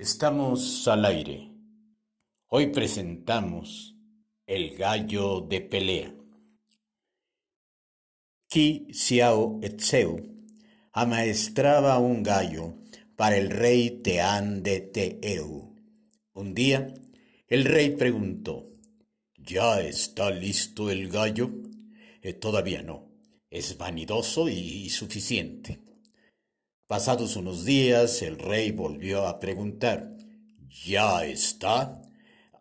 Estamos al aire. Hoy presentamos El gallo de pelea. Qi Xiao Etseu amaestraba un gallo para el rey Teán de Teeu. Un día, el rey preguntó, ¿Ya está listo el gallo? Eh, todavía no. Es vanidoso y suficiente. Pasados unos días, el rey volvió a preguntar, ¿Ya está?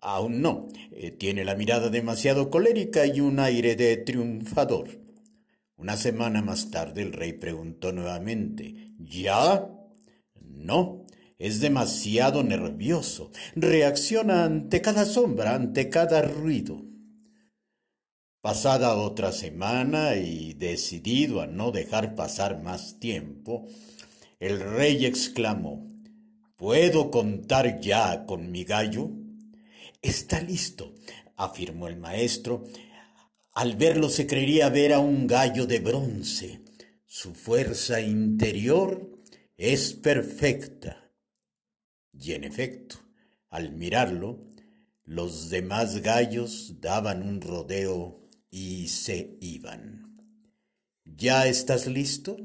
Aún no. Eh, tiene la mirada demasiado colérica y un aire de triunfador. Una semana más tarde el rey preguntó nuevamente, ¿Ya? No. Es demasiado nervioso. Reacciona ante cada sombra, ante cada ruido. Pasada otra semana y decidido a no dejar pasar más tiempo, el rey exclamó, ¿Puedo contar ya con mi gallo? Está listo, afirmó el maestro. Al verlo se creería ver a un gallo de bronce. Su fuerza interior es perfecta. Y en efecto, al mirarlo, los demás gallos daban un rodeo y se iban. ¿Ya estás listo?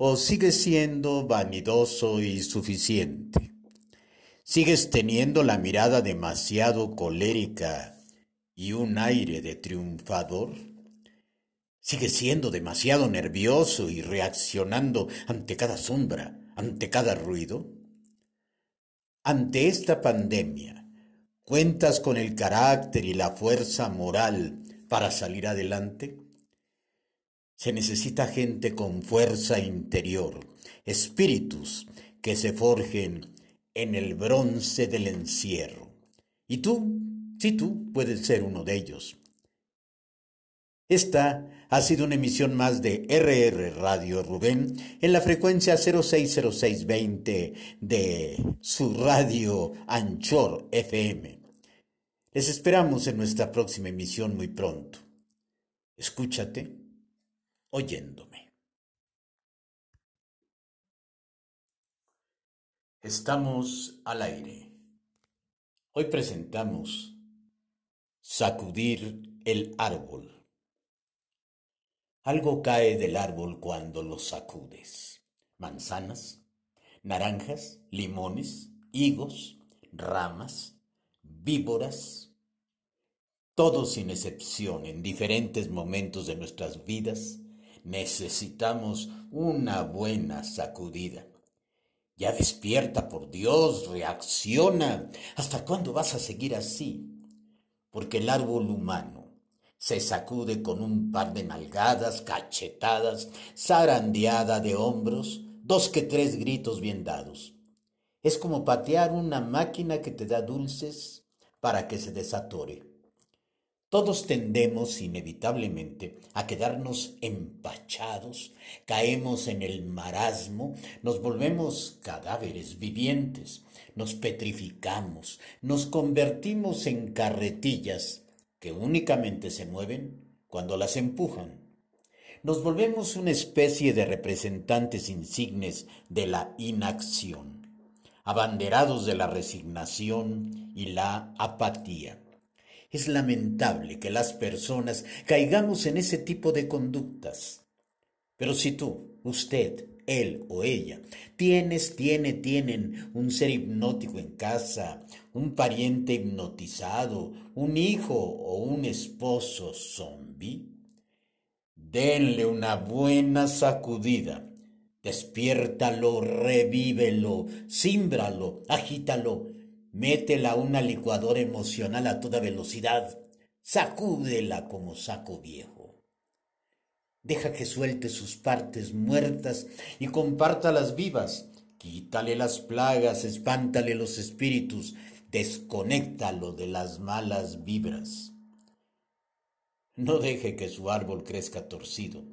¿O sigues siendo vanidoso y suficiente? ¿Sigues teniendo la mirada demasiado colérica y un aire de triunfador? ¿Sigues siendo demasiado nervioso y reaccionando ante cada sombra, ante cada ruido? Ante esta pandemia, ¿cuentas con el carácter y la fuerza moral para salir adelante? Se necesita gente con fuerza interior, espíritus que se forjen en el bronce del encierro. Y tú, sí tú, puedes ser uno de ellos. Esta ha sido una emisión más de RR Radio Rubén en la frecuencia 060620 de su radio Anchor FM. Les esperamos en nuestra próxima emisión muy pronto. Escúchate oyéndome. Estamos al aire. Hoy presentamos Sacudir el árbol. Algo cae del árbol cuando lo sacudes. Manzanas, naranjas, limones, higos, ramas, víboras, todos sin excepción en diferentes momentos de nuestras vidas Necesitamos una buena sacudida. Ya despierta, por Dios, reacciona. ¿Hasta cuándo vas a seguir así? Porque el árbol humano se sacude con un par de nalgadas, cachetadas, zarandeada de hombros, dos que tres gritos bien dados. Es como patear una máquina que te da dulces para que se desatore. Todos tendemos inevitablemente a quedarnos empachados, caemos en el marasmo, nos volvemos cadáveres vivientes, nos petrificamos, nos convertimos en carretillas que únicamente se mueven cuando las empujan. Nos volvemos una especie de representantes insignes de la inacción, abanderados de la resignación y la apatía es lamentable que las personas caigamos en ese tipo de conductas. Pero si tú, usted, él o ella, tienes, tiene, tienen un ser hipnótico en casa, un pariente hipnotizado, un hijo o un esposo zombie, denle una buena sacudida. Despiértalo, revívelo, símbralo, agítalo Métela a una licuadora emocional a toda velocidad. Sacúdela como saco viejo. Deja que suelte sus partes muertas y compártalas vivas. Quítale las plagas, espántale los espíritus, desconéctalo de las malas vibras. No deje que su árbol crezca torcido.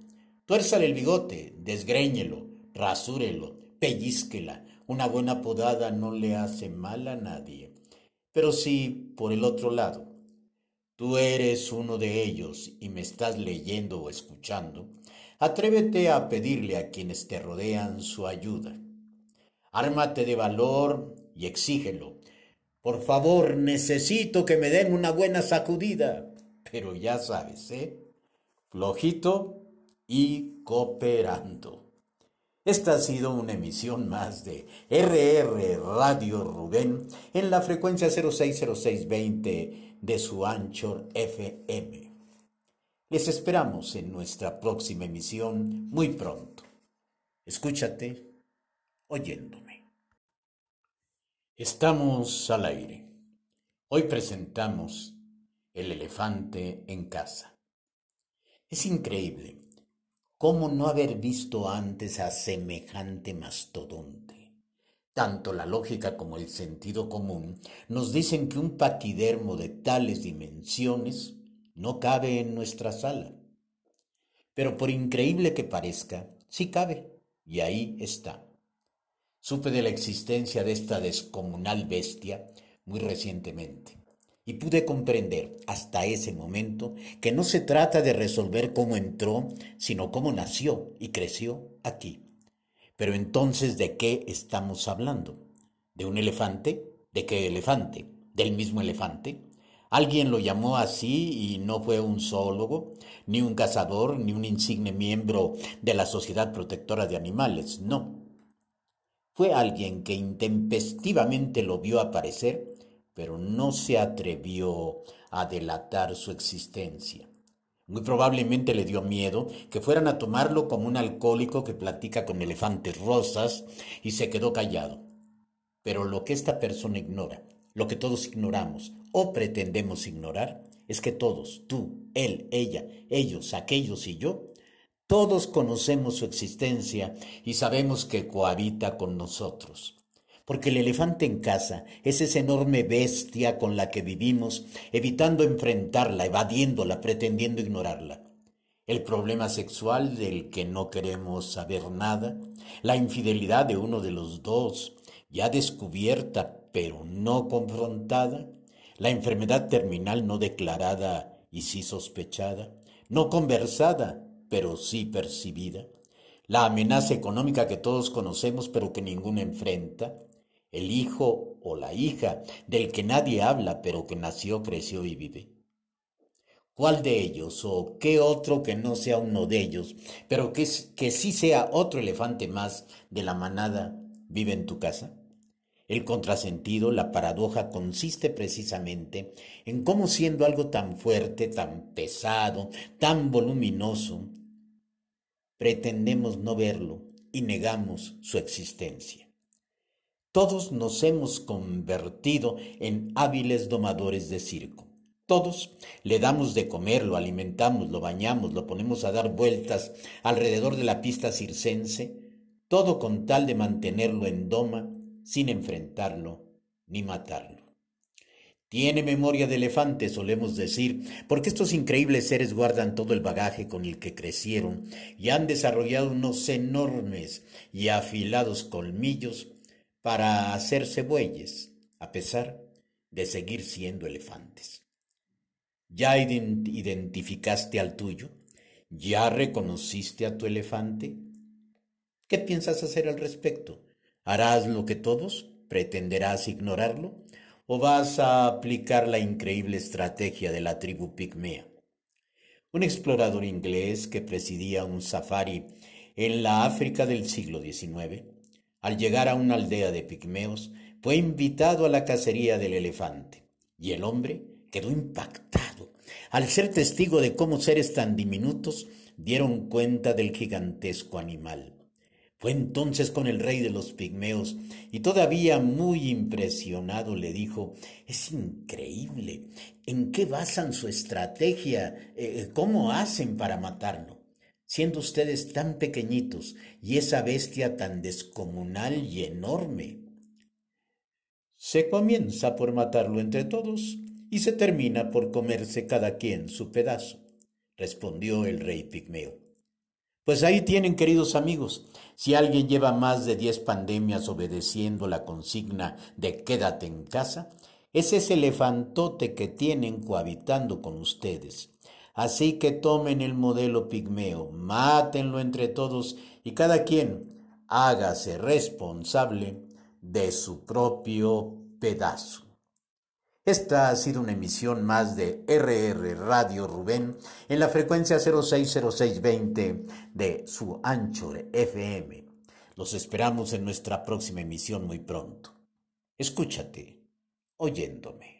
Tuérzale el bigote, desgréñelo, rasúrelo, pellizquela, una buena podada no le hace mal a nadie. Pero si, por el otro lado, tú eres uno de ellos y me estás leyendo o escuchando, atrévete a pedirle a quienes te rodean su ayuda. Ármate de valor y exígelo. Por favor, necesito que me den una buena sacudida. Pero ya sabes, ¿eh? Flojito y cooperando. Esta ha sido una emisión más de RR Radio Rubén en la frecuencia 060620 de su Anchor FM. Les esperamos en nuestra próxima emisión muy pronto. Escúchate oyéndome. Estamos al aire. Hoy presentamos El elefante en casa. Es increíble cómo no haber visto antes a semejante mastodonte. Tanto la lógica como el sentido común nos dicen que un paquidermo de tales dimensiones no cabe en nuestra sala. Pero por increíble que parezca, sí cabe, y ahí está. Supe de la existencia de esta descomunal bestia muy recientemente, y pude comprender hasta ese momento que no se trata de resolver cómo entró, sino cómo nació y creció aquí. Pero entonces, ¿de qué estamos hablando? ¿De un elefante? ¿De qué elefante? ¿Del mismo elefante? Alguien lo llamó así y no fue un zoólogo, ni un cazador, ni un insigne miembro de la Sociedad Protectora de Animales, no. Fue alguien que intempestivamente lo vio aparecer, pero no se atrevió a delatar su existencia. Muy probablemente le dio miedo que fueran a tomarlo como un alcohólico que platica con elefantes rosas y se quedó callado. Pero lo que esta persona ignora, lo que todos ignoramos o pretendemos ignorar, es que todos, tú, él, ella, ellos, aquellos y yo, todos conocemos su existencia y sabemos que cohabita con nosotros. Porque el elefante en casa es esa enorme bestia con la que vivimos, evitando enfrentarla, evadiéndola, pretendiendo ignorarla. El problema sexual del que no queremos saber nada, la infidelidad de uno de los dos, ya descubierta pero no confrontada, la enfermedad terminal no declarada y sí sospechada, no conversada pero sí percibida, la amenaza económica que todos conocemos pero que ninguno enfrenta, el hijo o la hija del que nadie habla pero que nació, creció y vive. ¿Cuál de ellos o qué otro que no sea uno de ellos, pero que, que sí sea otro elefante más de la manada, vive en tu casa? El contrasentido, la paradoja, consiste precisamente en cómo siendo algo tan fuerte, tan pesado, tan voluminoso, pretendemos no verlo y negamos su existencia. Todos nos hemos convertido en hábiles domadores de circo. Todos le damos de comer, lo alimentamos, lo bañamos, lo ponemos a dar vueltas alrededor de la pista circense, todo con tal de mantenerlo en doma sin enfrentarlo ni matarlo. Tiene memoria de elefante, solemos decir, porque estos increíbles seres guardan todo el bagaje con el que crecieron y han desarrollado unos enormes y afilados colmillos para hacerse bueyes, a pesar de seguir siendo elefantes. ¿Ya identificaste al tuyo? ¿Ya reconociste a tu elefante? ¿Qué piensas hacer al respecto? ¿Harás lo que todos? ¿Pretenderás ignorarlo? ¿O vas a aplicar la increíble estrategia de la tribu pigmea? Un explorador inglés que presidía un safari en la África del siglo XIX, al llegar a una aldea de pigmeos, fue invitado a la cacería del elefante, y el hombre quedó impactado al ser testigo de cómo seres tan diminutos dieron cuenta del gigantesco animal. Fue entonces con el rey de los pigmeos y todavía muy impresionado le dijo, es increíble, ¿en qué basan su estrategia? Eh, ¿Cómo hacen para matarlo? Siendo ustedes tan pequeñitos y esa bestia tan descomunal y enorme. Se comienza por matarlo entre todos y se termina por comerse cada quien su pedazo, respondió el rey pigmeo. Pues ahí tienen, queridos amigos, si alguien lleva más de diez pandemias obedeciendo la consigna de quédate en casa, es ese elefantote que tienen cohabitando con ustedes. Así que tomen el modelo pigmeo, mátenlo entre todos y cada quien hágase responsable de su propio pedazo. Esta ha sido una emisión más de RR Radio Rubén en la frecuencia 060620 de su Anchor FM. Los esperamos en nuestra próxima emisión muy pronto. Escúchate, oyéndome.